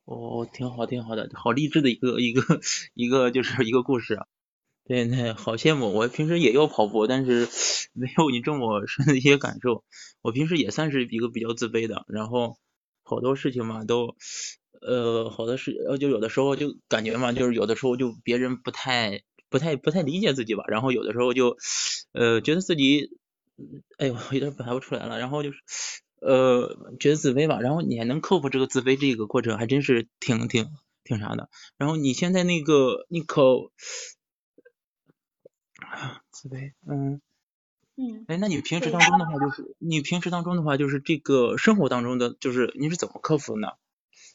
哦，挺好，挺好的，好励志的一个一个一个就是一个故事啊。对对，好羡慕。我平时也要跑步，但是没有你这么深的一些感受。我平时也算是一个比较自卑的，然后好多事情嘛都呃好的是呃就有的时候就感觉嘛就是有的时候就别人不太不太不太理解自己吧，然后有的时候就呃觉得自己哎呦有点表达不出来了，然后就是。呃，觉得自卑吧，然后你还能克服这个自卑这个过程，还真是挺挺挺啥的。然后你现在那个，你可自卑，
嗯嗯，
哎，那你平时当中的话，就是你平时当中的话，就是这个生活当中的，就是你是怎么克服的呢？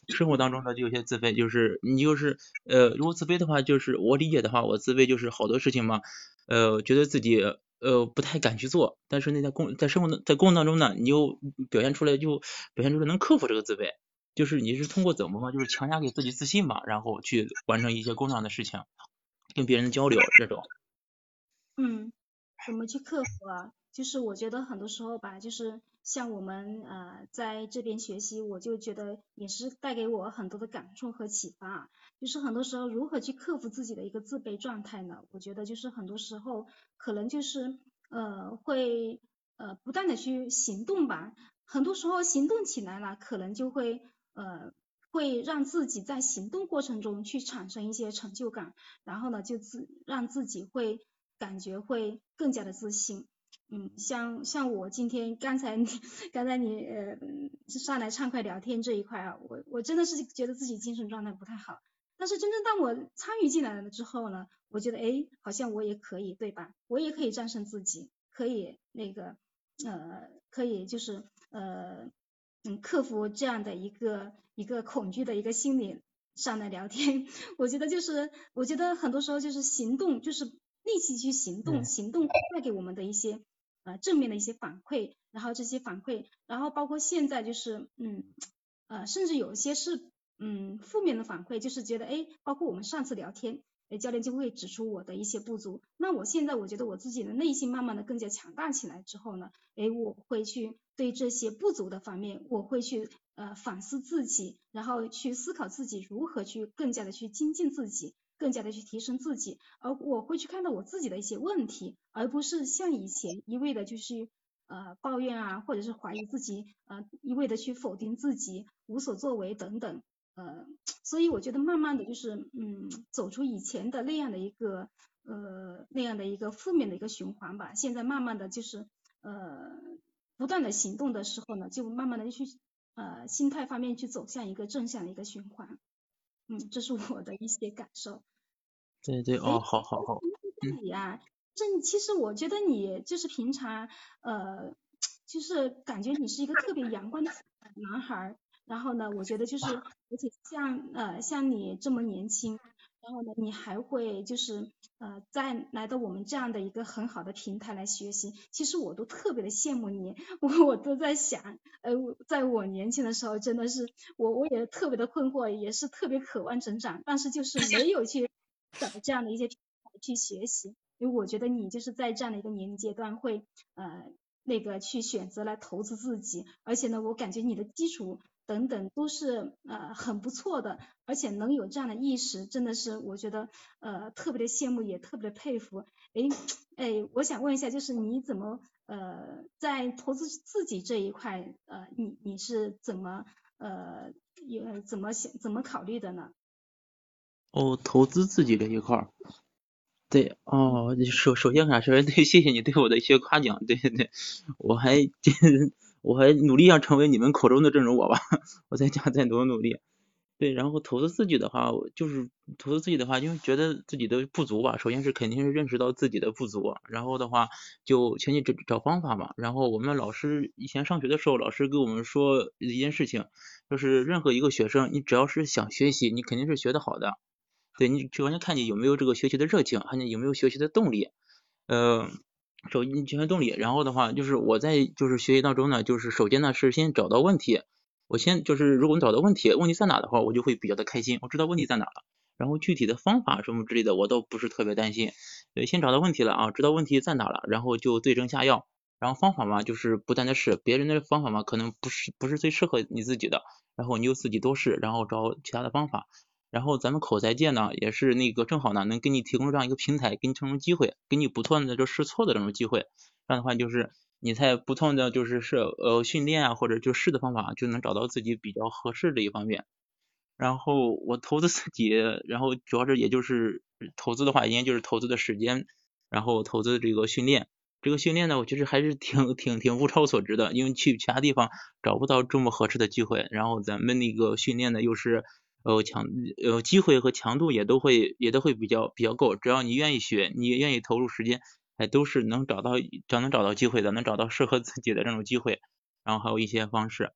生活当中的就有些自卑，就是你就是呃，如果自卑的话，就是我理解的话，我自卑就是好多事情嘛，呃，觉得自己。呃，不太敢去做，但是那在工在生活在工作当中呢，你又表现出来就表现出来能克服这个自卑，就是你是通过怎么嘛，就是强加给自己自信嘛，然后去完成一些工作上的事情，跟别人交流这种。
嗯，怎么去克服啊？就是我觉得很多时候吧，就是像我们呃在这边学习，我就觉得也是带给我很多的感触和启发啊。就是很多时候如何去克服自己的一个自卑状态呢？我觉得就是很多时候可能就是呃会呃不断的去行动吧。很多时候行动起来了，可能就会呃会让自己在行动过程中去产生一些成就感，然后呢就自让自己会感觉会更加的自信。嗯，像像我今天刚才刚才你呃上来畅快聊天这一块啊，我我真的是觉得自己精神状态不太好。但是真正当我参与进来了之后呢，我觉得哎，好像我也可以，对吧？我也可以战胜自己，可以那个呃，可以就是呃嗯克服这样的一个一个恐惧的一个心理上来聊天。*laughs* 我觉得就是我觉得很多时候就是行动，就是立即去行动，行动带给我们的一些。呃，正面的一些反馈，然后这些反馈，然后包括现在就是，嗯，呃，甚至有一些是，嗯，负面的反馈，就是觉得，哎，包括我们上次聊天，哎，教练就会指出我的一些不足，那我现在我觉得我自己的内心慢慢的更加强大起来之后呢，哎，我会去对这些不足的方面，我会去呃反思自己，然后去思考自己如何去更加的去精进自己。更加的去提升自己，而我会去看到我自己的一些问题，而不是像以前一味的就是呃抱怨啊，或者是怀疑自己，呃一味的去否定自己，无所作为等等，呃，所以我觉得慢慢的就是嗯走出以前的那样的一个呃那样的一个负面的一个循环吧，现在慢慢的就是呃不断的行动的时候呢，就慢慢的去呃心态方面去走向一个正向的一个循环，嗯，这是我的一些感受。
对对哦，好好好。
你呀，这其实我觉得你就是平常呃，就是感觉你是一个特别阳光的男孩。然后呢，我觉得就是，而且像呃像你这么年轻，然后呢你还会就是呃在来到我们这样的一个很好的平台来学习，其实我都特别的羡慕你。*laughs* 我我都在想，呃在我年轻的时候真的是我我也特别的困惑，也是特别渴望成长，但是就是 *laughs* 没有去。找这样的一些平台去学习，因为我觉得你就是在这样的一个年龄阶段会呃那个去选择来投资自己，而且呢，我感觉你的基础等等都是呃很不错的，而且能有这样的意识，真的是我觉得呃特别的羡慕，也特别的佩服。哎哎，我想问一下，就是你怎么呃在投资自己这一块呃你你是怎么呃有怎么想怎么考虑的呢？
哦，投资自己这一块儿，对，哦，首首先还是对，谢谢你对我的一些夸奖，对对对，我还我还努力要成为你们口中的这种我吧，我在家再多努力。对，然后投资自己的话，就是投资自己的话，因为觉得自己的不足吧。首先是肯定是认识到自己的不足，然后的话就前期找找方法嘛。然后我们老师以前上学的时候，老师给我们说一件事情，就是任何一个学生，你只要是想学习，你肯定是学得好的。对你，完全看你有没有这个学习的热情，还有有没有学习的动力。呃，首先你学习动力，然后的话就是我在就是学习当中呢，就是首先呢是先找到问题。我先就是，如果你找到问题，问题在哪的话，我就会比较的开心。我知道问题在哪了，然后具体的方法什么之类的，我倒不是特别担心。对，先找到问题了啊，知道问题在哪了，然后就对症下药。然后方法嘛，就是不断的试，别人的方法嘛，可能不是不是最适合你自己的，然后你就自己多试，然后找其他的方法。然后咱们口才界呢，也是那个正好呢，能给你提供这样一个平台，给你这种机会，给你不错的就试错的这种机会。这样的话就是。你在不断的就是是呃训练啊，或者就试的方法，就能找到自己比较合适的一方面。然后我投资自己，然后主要是也就是投资的话，应该就是投资的时间，然后投资这个训练。这个训练呢，我其实还是挺挺挺物超所值的，因为去其他地方找不到这么合适的机会。然后咱们那个训练呢，又是呃强呃机会和强度也都会也都会比较比较够，只要你愿意学，你愿意投入时间。哎，都是能找到，只要能找到机会的，能找到适合自己的这种机会，然后还有一些方式。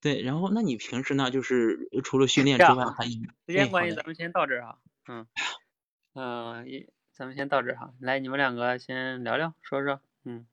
对，然后那你平时呢，就是除了训练之外，还
时间关系，咱们先到这儿哈。嗯，*laughs* 嗯，一，咱们先到这儿哈。来，你们两个先聊聊，说说，嗯。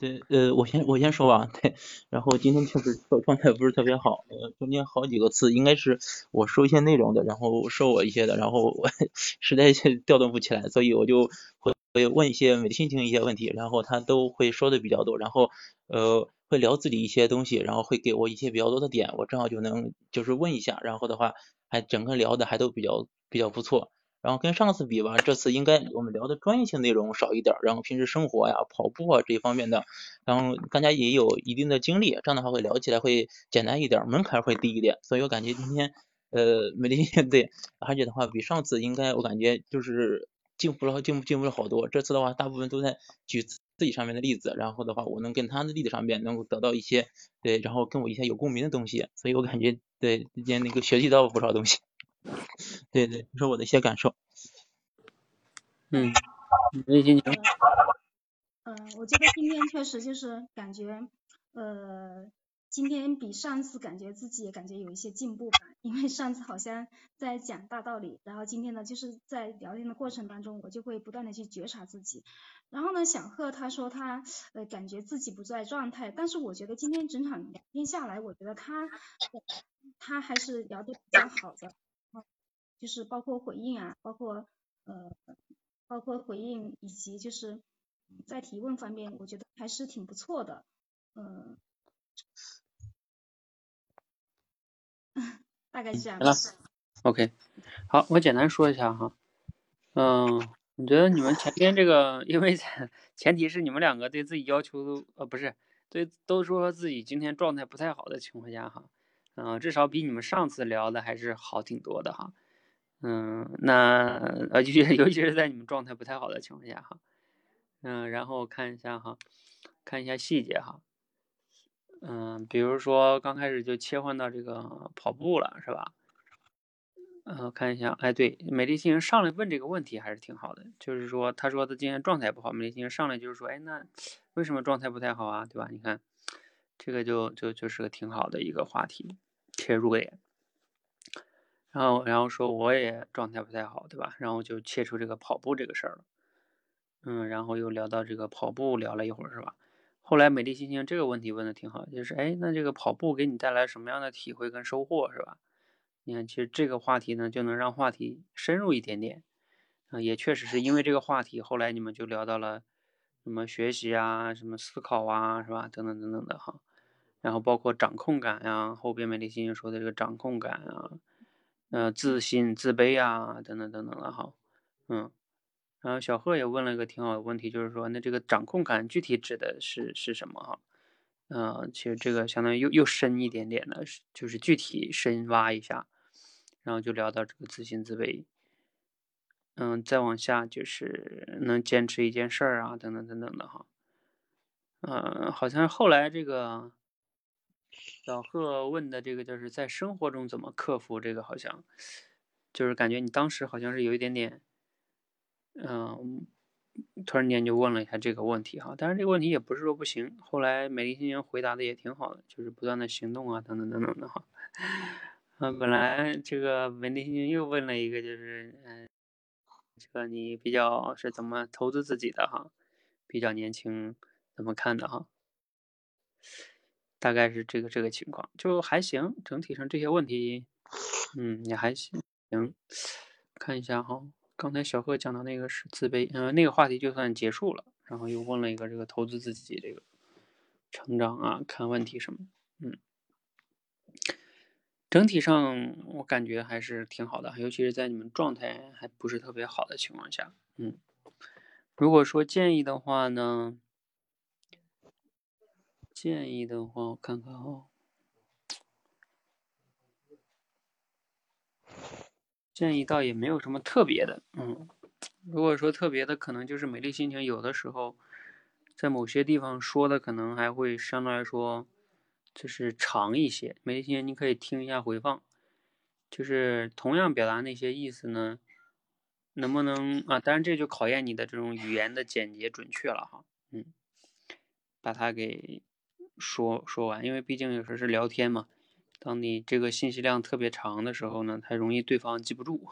对，呃，我先我先说吧，*laughs* 对，然后今天确实状态不是特别好，呃，中间好几个次应该是我说一些内容的，然后说我一些的，然后我 *laughs* 实在是调动不起来，所以我就会会问一些美丽心情一些问题，然后他都会说的比较多，然后呃会聊自己一些东西，然后会给我一些比较多的点，我正好就能就是问一下，然后的话还整个聊的还都比较比较不错。然后跟上次比吧，这次应该我们聊的专业性内容少一点，然后平时生活呀、跑步啊这一方面的，然后大家也有一定的经历，这样的话会聊起来会简单一点，门槛会低一点。所以我感觉今天呃美丽 *laughs* 对，而且的话比上次应该我感觉就是进步了，进步进步了好多。这次的话大部分都在举自己上面的例子，然后的话我能跟他的例子上面能够得到一些对，然后跟我一些有共鸣的东西，所以我感觉对今天那个学习到不少东西。对对，说我的一些感受。
嗯。
嗯，我觉得今天确实就是感觉，呃，今天比上次感觉自己也感觉有一些进步吧。因为上次好像在讲大道理，然后今天呢，就是在聊天的过程当中，我就会不断的去觉察自己。然后呢，小贺他说他呃感觉自己不在状态，但是我觉得今天整场聊天下来，我觉得他他还是聊得比较好的。就是包括回应啊，包括呃，包括回应以及就是在提问方面，我觉得还是挺不错的，嗯，*laughs* 大概是这样。
OK，好，我简单说一下哈，嗯，你觉得你们前边这个，因为前提是你们两个对自己要求都呃不是，对都说自己今天状态不太好的情况下哈，嗯，至少比你们上次聊的还是好挺多的哈。嗯，那呃，尤其 *laughs* 尤其是在你们状态不太好的情况下哈，嗯，然后看一下哈，看一下细节哈，嗯，比如说刚开始就切换到这个跑步了是吧？嗯，看一下，哎，对，美丽星人上来问这个问题还是挺好的，就是说他说他今天状态不好，美丽星人上来就是说，哎，那为什么状态不太好啊？对吧？你看这个就就就是个挺好的一个话题切入点。然后，然后说我也状态不太好，对吧？然后就切出这个跑步这个事儿了，嗯，然后又聊到这个跑步，聊了一会儿，是吧？后来美丽心情这个问题问的挺好，就是哎，那这个跑步给你带来什么样的体会跟收获，是吧？你看，其实这个话题呢，就能让话题深入一点点，啊，也确实是因为这个话题，后来你们就聊到了什么学习啊，什么思考啊，是吧？等等等等的哈，然后包括掌控感呀，后边美丽心情说的这个掌控感啊。呃，自信、自卑啊，等等等等的哈，嗯，然后小贺也问了一个挺好的问题，就是说，那这个掌控感具体指的是是什么哈？嗯，其实这个相当于又又深一点点的，就是具体深挖一下，然后就聊到这个自信自卑。嗯，再往下就是能坚持一件事儿啊，等等等等的哈。嗯，好像后来这个小贺问的这个就是在生活中怎么克服这个，好像就是感觉你当时好像是有一点点，嗯，突然间就问了一下这个问题哈。但是这个问题也不是说不行，后来美丽心情回答的也挺好的，就是不断的行动啊，等等等等的哈。嗯，本来这个美丽心情又问了一个，就是嗯。这个你比较是怎么投资自己的哈？比较年轻，怎么看的哈？大概是这个这个情况，就还行。整体上这些问题，嗯，也还行。行，看一下哈，刚才小贺讲的那个是自卑，嗯，那个话题就算结束了。然后又问了一个这个投资自己这个成长啊，看问题什么，嗯。整体上我感觉还是挺好的，尤其是在你们状态还不是特别好的情况下，嗯，如果说建议的话呢，建议的话我看看啊，建议倒也没有什么特别的，嗯，如果说特别的，可能就是美丽心情有的时候在某些地方说的可能还会相对来说。就是长一些，美丽心情你可以听一下回放，就是同样表达那些意思呢，能不能啊？当然这就考验你的这种语言的简洁准确了哈，嗯，把它给说说完，因为毕竟有时候是聊天嘛，当你这个信息量特别长的时候呢，它容易对方记不住，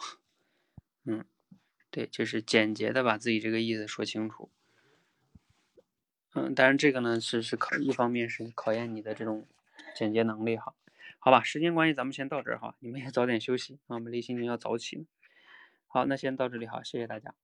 嗯，对，就是简洁的把自己这个意思说清楚。嗯，当然这个呢是是考一方面是考验你的这种简洁能力哈，好吧，时间关系咱们先到这儿哈，你们也早点休息啊，美丽心情要早起。好，那先到这里哈，谢谢大家。